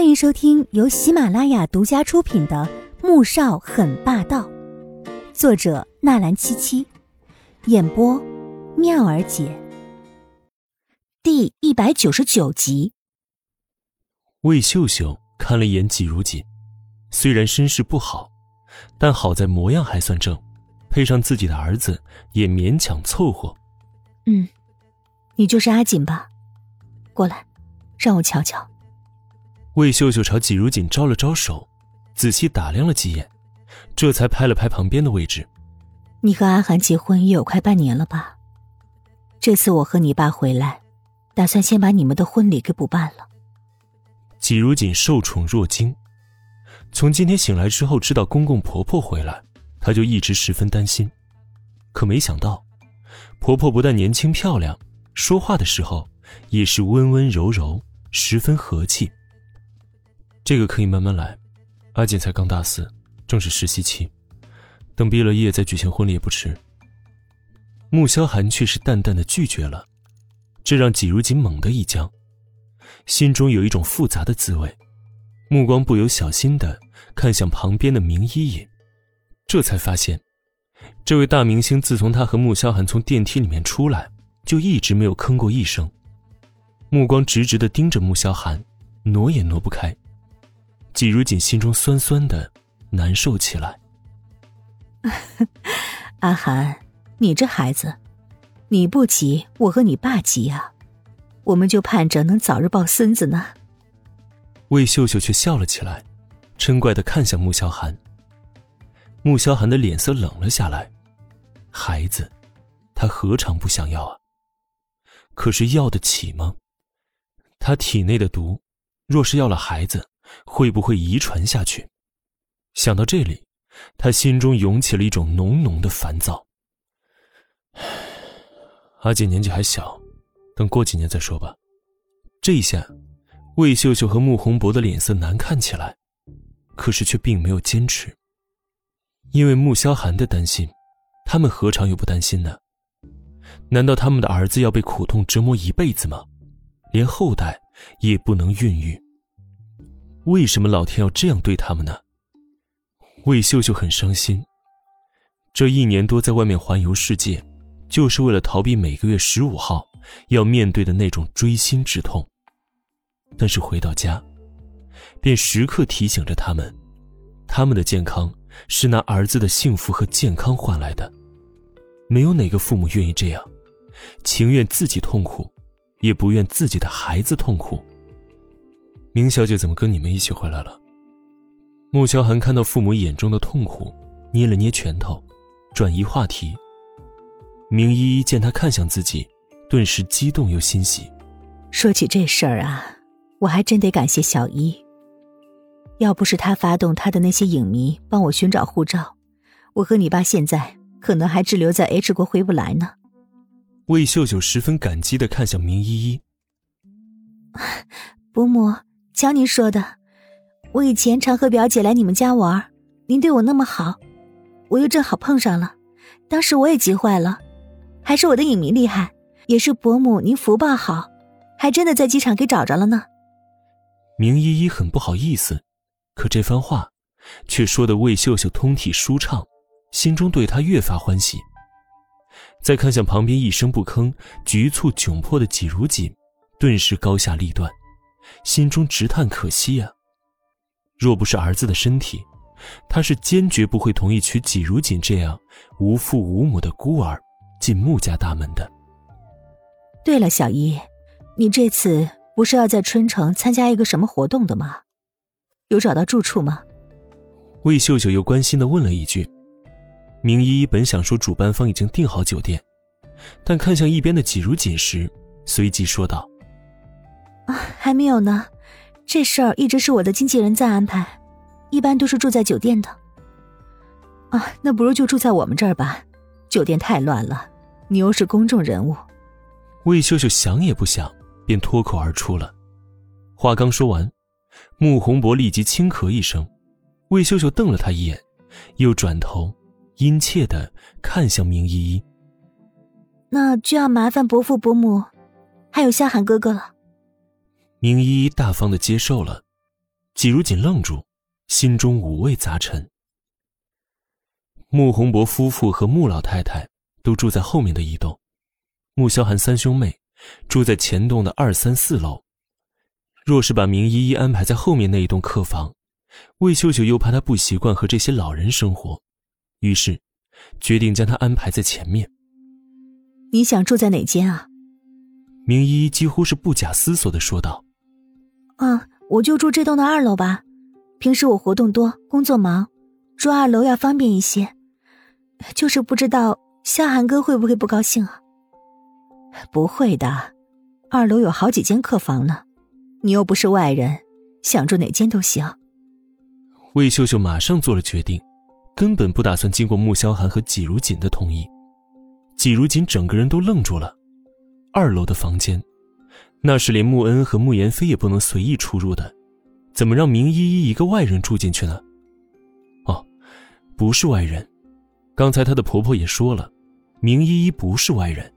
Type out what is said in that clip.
欢迎收听由喜马拉雅独家出品的《穆少很霸道》，作者纳兰七七，演播妙儿姐。第一百九十九集。魏秀秀看了一眼季如锦，虽然身世不好，但好在模样还算正，配上自己的儿子，也勉强凑合。嗯，你就是阿锦吧？过来，让我瞧瞧。魏秀秀朝季如锦招了招手，仔细打量了几眼，这才拍了拍旁边的位置。你和阿寒结婚也有快半年了吧？这次我和你爸回来，打算先把你们的婚礼给补办了。季如锦受宠若惊，从今天醒来之后知道公公婆婆回来，她就一直十分担心，可没想到，婆婆不但年轻漂亮，说话的时候也是温温柔柔，十分和气。这个可以慢慢来，阿锦才刚大四，正是实习期，等毕了业再举行婚礼也不迟。穆萧寒却是淡淡的拒绝了，这让季如锦猛地一僵，心中有一种复杂的滋味，目光不由小心的看向旁边的明依依，这才发现，这位大明星自从他和穆萧寒从电梯里面出来，就一直没有吭过一声，目光直直的盯着穆萧寒，挪也挪不开。季如锦心中酸酸的，难受起来。阿寒，你这孩子，你不急，我和你爸急啊，我们就盼着能早日抱孙子呢。魏秀秀却笑了起来，嗔怪的看向穆萧寒。穆萧寒的脸色冷了下来，孩子，他何尝不想要啊？可是要得起吗？他体内的毒，若是要了孩子。会不会遗传下去？想到这里，他心中涌起了一种浓浓的烦躁。阿锦年纪还小，等过几年再说吧。这一下，魏秀秀和穆宏博的脸色难看起来，可是却并没有坚持。因为穆萧寒的担心，他们何尝又不担心呢？难道他们的儿子要被苦痛折磨一辈子吗？连后代也不能孕育？为什么老天要这样对他们呢？魏秀秀很伤心。这一年多在外面环游世界，就是为了逃避每个月十五号要面对的那种锥心之痛。但是回到家，便时刻提醒着他们，他们的健康是拿儿子的幸福和健康换来的。没有哪个父母愿意这样，情愿自己痛苦，也不愿自己的孩子痛苦。明小姐怎么跟你们一起回来了？穆萧寒看到父母眼中的痛苦，捏了捏拳头，转移话题。明依依见他看向自己，顿时激动又欣喜。说起这事儿啊，我还真得感谢小一。要不是他发动他的那些影迷帮我寻找护照，我和你爸现在可能还滞留在 H 国回不来呢。魏秀秀十分感激的看向明依依，伯母。瞧您说的，我以前常和表姐来你们家玩，您对我那么好，我又正好碰上了，当时我也急坏了，还是我的影迷厉害，也是伯母您福报好，还真的在机场给找着了呢。明依依很不好意思，可这番话，却说的魏秀秀通体舒畅，心中对她越发欢喜。再看向旁边一声不吭、局促窘迫的季如锦，顿时高下立断。心中直叹可惜呀！若不是儿子的身体，他是坚决不会同意娶季如锦这样无父无母的孤儿进穆家大门的。对了，小姨，你这次不是要在春城参加一个什么活动的吗？有找到住处吗？魏秀秀又关心的问了一句。明依依本想说主办方已经订好酒店，但看向一边的季如锦时，随即说道。还没有呢，这事儿一直是我的经纪人在安排，一般都是住在酒店的。啊，那不如就住在我们这儿吧，酒店太乱了，你又是公众人物。魏秀秀想也不想，便脱口而出了。话刚说完，穆宏博立即轻咳一声。魏秀秀瞪了他一眼，又转头，殷切的看向明依依。那就要麻烦伯父伯母，还有夏寒哥哥了。明依依大方的接受了，季如锦愣住，心中五味杂陈。穆宏博夫妇和穆老太太都住在后面的一栋，穆萧寒三兄妹住在前栋的二三四楼。若是把明依依安排在后面那一栋客房，魏秀秀又怕她不习惯和这些老人生活，于是决定将她安排在前面。你想住在哪间啊？明依依几乎是不假思索的说道：“啊，我就住这栋的二楼吧。平时我活动多，工作忙，住二楼要方便一些。就是不知道萧寒哥会不会不高兴啊？不会的，二楼有好几间客房呢。”你又不是外人，想住哪间都行。魏秀秀马上做了决定，根本不打算经过穆萧寒和季如锦的同意。季如锦整个人都愣住了。二楼的房间，那是连穆恩和穆言飞也不能随意出入的，怎么让明依依一个外人住进去呢？哦，不是外人，刚才她的婆婆也说了，明依依不是外人。